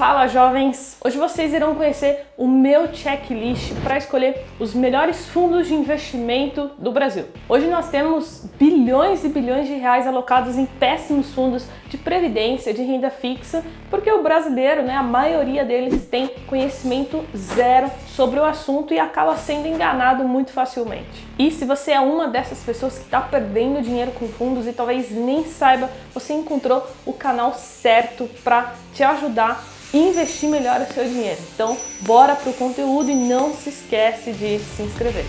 Fala jovens! Hoje vocês irão conhecer o meu checklist para escolher os melhores fundos de investimento do Brasil. Hoje nós temos bilhões e bilhões de reais alocados em péssimos fundos de previdência, de renda fixa, porque o brasileiro, né, a maioria deles tem conhecimento zero sobre o assunto e acaba sendo enganado muito facilmente. E se você é uma dessas pessoas que está perdendo dinheiro com fundos e talvez nem saiba, você encontrou o canal certo para te ajudar investir melhor o seu dinheiro. Então, bora pro conteúdo e não se esquece de se inscrever.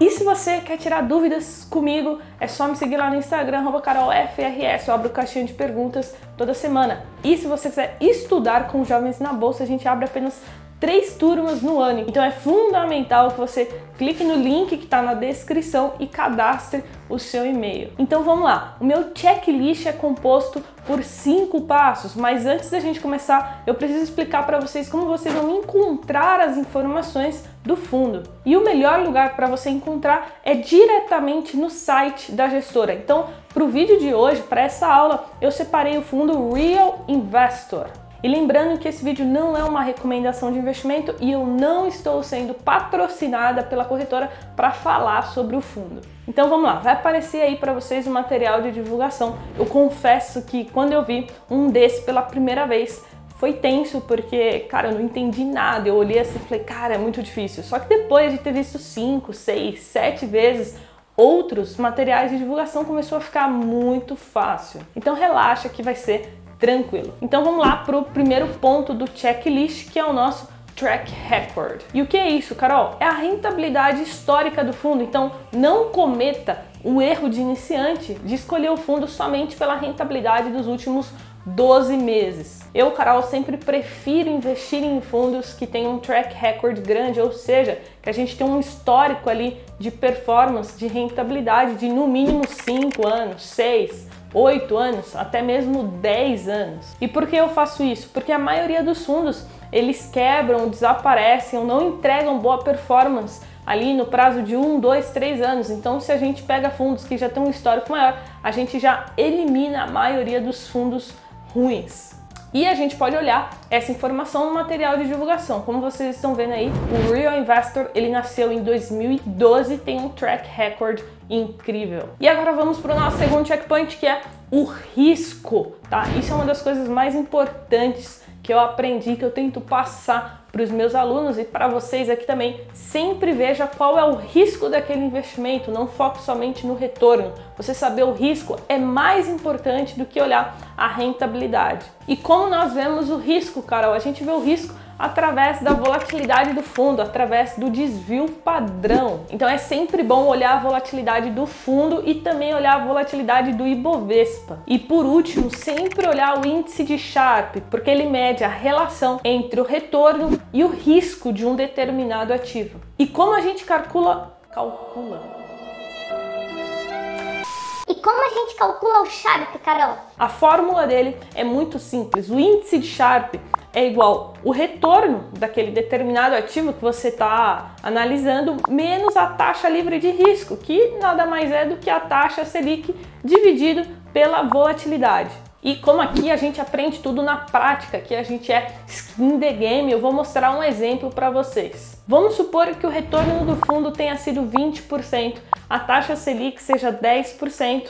E se você quer tirar dúvidas comigo, é só me seguir lá no Instagram, carolfrs, eu abro caixinha de perguntas toda semana. E se você quiser estudar com jovens na bolsa, a gente abre apenas três turmas no ano. Então é fundamental que você clique no link que está na descrição e cadastre o seu e-mail. Então vamos lá. O meu checklist é composto por cinco passos, mas antes da gente começar, eu preciso explicar para vocês como vocês vão encontrar as informações do fundo. E o melhor lugar para você encontrar é diretamente no site da gestora. Então, para o vídeo de hoje, para essa aula, eu separei o fundo Real Investor. E lembrando que esse vídeo não é uma recomendação de investimento e eu não estou sendo patrocinada pela corretora para falar sobre o fundo. Então vamos lá, vai aparecer aí para vocês o material de divulgação. Eu confesso que quando eu vi um desse pela primeira vez, foi tenso porque, cara, eu não entendi nada. Eu olhei assim e falei, cara, é muito difícil. Só que depois de ter visto cinco, seis, sete vezes outros materiais de divulgação, começou a ficar muito fácil. Então relaxa que vai ser tranquilo. Então vamos lá para o primeiro ponto do checklist, que é o nosso track record. E o que é isso, Carol? É a rentabilidade histórica do fundo. Então não cometa o erro de iniciante de escolher o fundo somente pela rentabilidade dos últimos 12 meses. Eu, Carol, sempre prefiro investir em fundos que tenham um track record grande, ou seja, que a gente tem um histórico ali de performance, de rentabilidade de no mínimo 5 anos, 6, 8 anos, até mesmo 10 anos. E por que eu faço isso? Porque a maioria dos fundos eles quebram, desaparecem ou não entregam boa performance ali no prazo de 1, 2, 3 anos. Então, se a gente pega fundos que já têm um histórico maior, a gente já elimina a maioria dos fundos ruins. E a gente pode olhar essa informação no material de divulgação. Como vocês estão vendo aí, o Real Investor, ele nasceu em 2012, tem um track record incrível. E agora vamos para o nosso segundo checkpoint, que é o risco, tá? Isso é uma das coisas mais importantes que eu aprendi, que eu tento passar para os meus alunos e para vocês aqui também. Sempre veja qual é o risco daquele investimento, não foque somente no retorno. Você saber o risco é mais importante do que olhar a rentabilidade. E como nós vemos o risco, Carol? A gente vê o risco através da volatilidade do fundo, através do desvio padrão. Então é sempre bom olhar a volatilidade do fundo e também olhar a volatilidade do Ibovespa. E por último, sempre olhar o índice de Sharpe, porque ele mede a relação entre o retorno e o risco de um determinado ativo. E como a gente calcula calcula e como a gente calcula o Sharpe, Carol? A fórmula dele é muito simples. O índice de Sharpe é igual o retorno daquele determinado ativo que você está analisando menos a taxa livre de risco, que nada mais é do que a taxa Selic dividido pela volatilidade. E como aqui a gente aprende tudo na prática, que a gente é skin the game, eu vou mostrar um exemplo para vocês. Vamos supor que o retorno do fundo tenha sido 20%, a taxa Selic seja 10%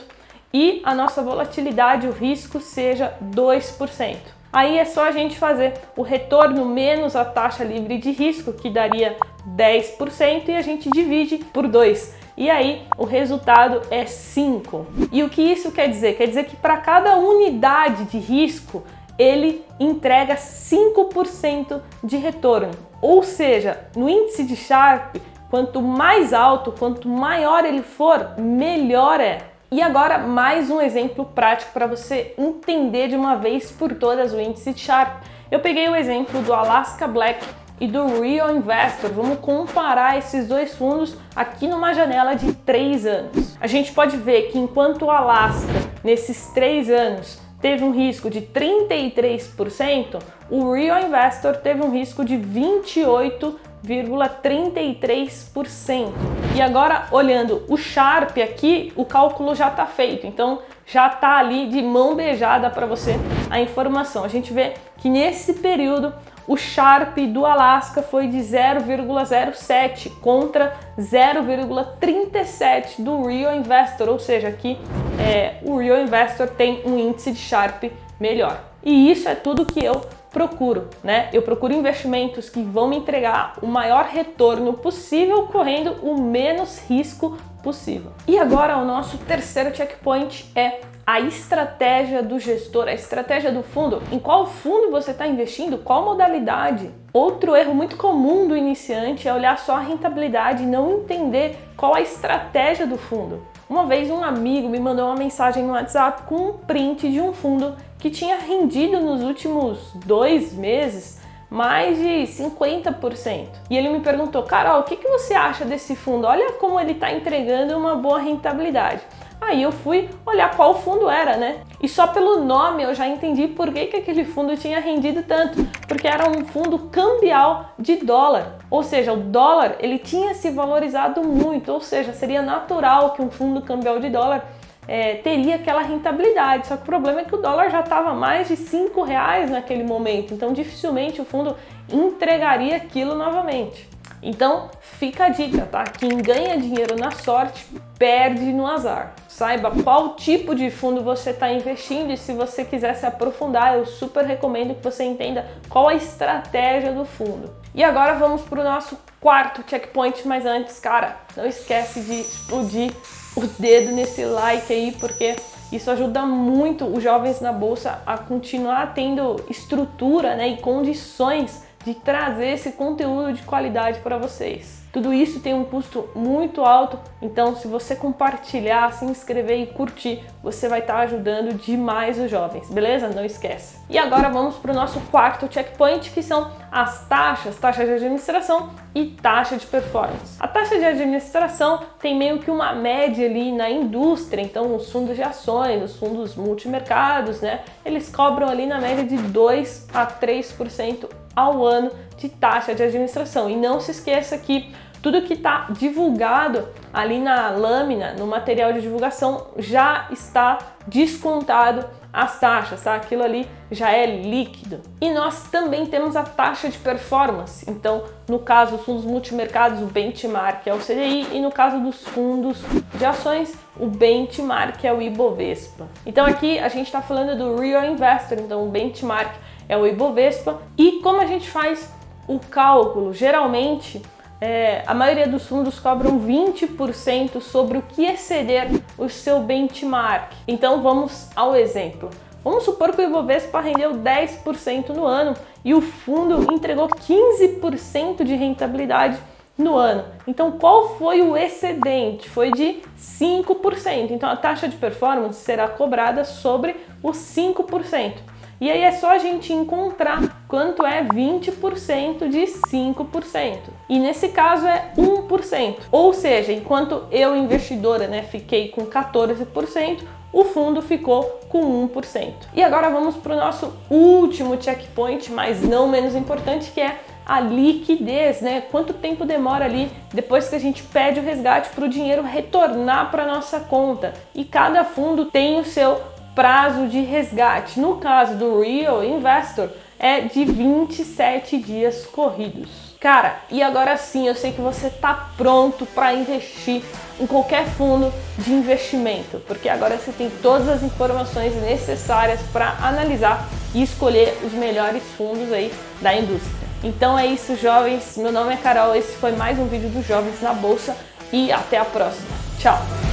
e a nossa volatilidade, o risco seja 2%. Aí é só a gente fazer o retorno menos a taxa livre de risco, que daria 10%, e a gente divide por 2. E aí o resultado é 5. E o que isso quer dizer? Quer dizer que para cada unidade de risco, ele entrega 5% de retorno. Ou seja, no índice de Sharpe, quanto mais alto, quanto maior ele for, melhor é. E agora mais um exemplo prático para você entender de uma vez por todas o índice Sharp. Eu peguei o exemplo do Alaska Black e do Real Investor. Vamos comparar esses dois fundos aqui numa janela de 3 anos. A gente pode ver que enquanto o Alaska, nesses 3 anos, teve um risco de 33%, o Real Investor teve um risco de 28%. 0,33%. E agora, olhando o Sharp aqui, o cálculo já está feito, então já está ali de mão beijada para você a informação. A gente vê que nesse período o Sharp do Alasca foi de 0,07 contra 0,37 do Real Investor, ou seja, aqui é, o Real Investor tem um índice de Sharp melhor. E isso é tudo que eu procuro, né? Eu procuro investimentos que vão me entregar o maior retorno possível, correndo o menos risco possível. E agora o nosso terceiro checkpoint é a estratégia do gestor, a estratégia do fundo, em qual fundo você está investindo, qual modalidade. Outro erro muito comum do iniciante é olhar só a rentabilidade e não entender qual a estratégia do fundo. Uma vez um amigo me mandou uma mensagem no WhatsApp com um print de um fundo que tinha rendido nos últimos dois meses mais de 50%. E ele me perguntou, Carol, o que, que você acha desse fundo? Olha como ele está entregando uma boa rentabilidade. Aí eu fui olhar qual fundo era, né? E só pelo nome eu já entendi por que, que aquele fundo tinha rendido tanto, porque era um fundo cambial de dólar. Ou seja, o dólar ele tinha se valorizado muito, ou seja, seria natural que um fundo cambial de dólar é, teria aquela rentabilidade. Só que o problema é que o dólar já estava mais de cinco reais naquele momento, então dificilmente o fundo entregaria aquilo novamente. Então fica a dica, tá? Quem ganha dinheiro na sorte perde no azar. Saiba qual tipo de fundo você está investindo e se você quiser se aprofundar, eu super recomendo que você entenda qual a estratégia do fundo. E agora vamos para o nosso quarto checkpoint, mas antes, cara, não esquece de explodir o dedo nesse like aí, porque isso ajuda muito os jovens na bolsa a continuar tendo estrutura né, e condições de trazer esse conteúdo de qualidade para vocês. Tudo isso tem um custo muito alto, então se você compartilhar, se inscrever e curtir, você vai estar tá ajudando demais os jovens, beleza? Não esquece. E agora vamos para o nosso quarto checkpoint, que são as taxas, taxa de administração e taxa de performance. A taxa de administração tem meio que uma média ali na indústria, então os fundos de ações, os fundos multimercados, né? Eles cobram ali na média de 2 a 3% ao ano de taxa de administração. E não se esqueça que tudo que está divulgado ali na lâmina, no material de divulgação, já está descontado as taxas, tá? Aquilo ali já é líquido. E nós também temos a taxa de performance. Então, no caso dos fundos multimercados, o benchmark é o CDI e no caso dos fundos de ações, o benchmark é o Ibovespa. Então aqui a gente está falando do Real Investor, então o benchmark é o Ibovespa. E como a gente faz o cálculo? Geralmente, é, a maioria dos fundos cobram 20% sobre o que exceder o seu benchmark. Então vamos ao exemplo. Vamos supor que o Ibovespa rendeu 10% no ano e o fundo entregou 15% de rentabilidade no ano. Então, qual foi o excedente? Foi de 5%. Então, a taxa de performance será cobrada sobre os 5%. E aí é só a gente encontrar quanto é 20% de 5%. E nesse caso é 1%. Ou seja, enquanto eu investidora, né, fiquei com 14%, o fundo ficou com 1%. E agora vamos para o nosso último checkpoint, mas não menos importante, que é a liquidez, né? Quanto tempo demora ali depois que a gente pede o resgate para o dinheiro retornar para nossa conta? E cada fundo tem o seu prazo de resgate. No caso do Real Investor, é de 27 dias corridos. Cara, e agora sim, eu sei que você está pronto para investir em qualquer fundo de investimento, porque agora você tem todas as informações necessárias para analisar e escolher os melhores fundos aí da indústria. Então é isso, jovens. Meu nome é Carol, esse foi mais um vídeo dos Jovens na Bolsa e até a próxima. Tchau!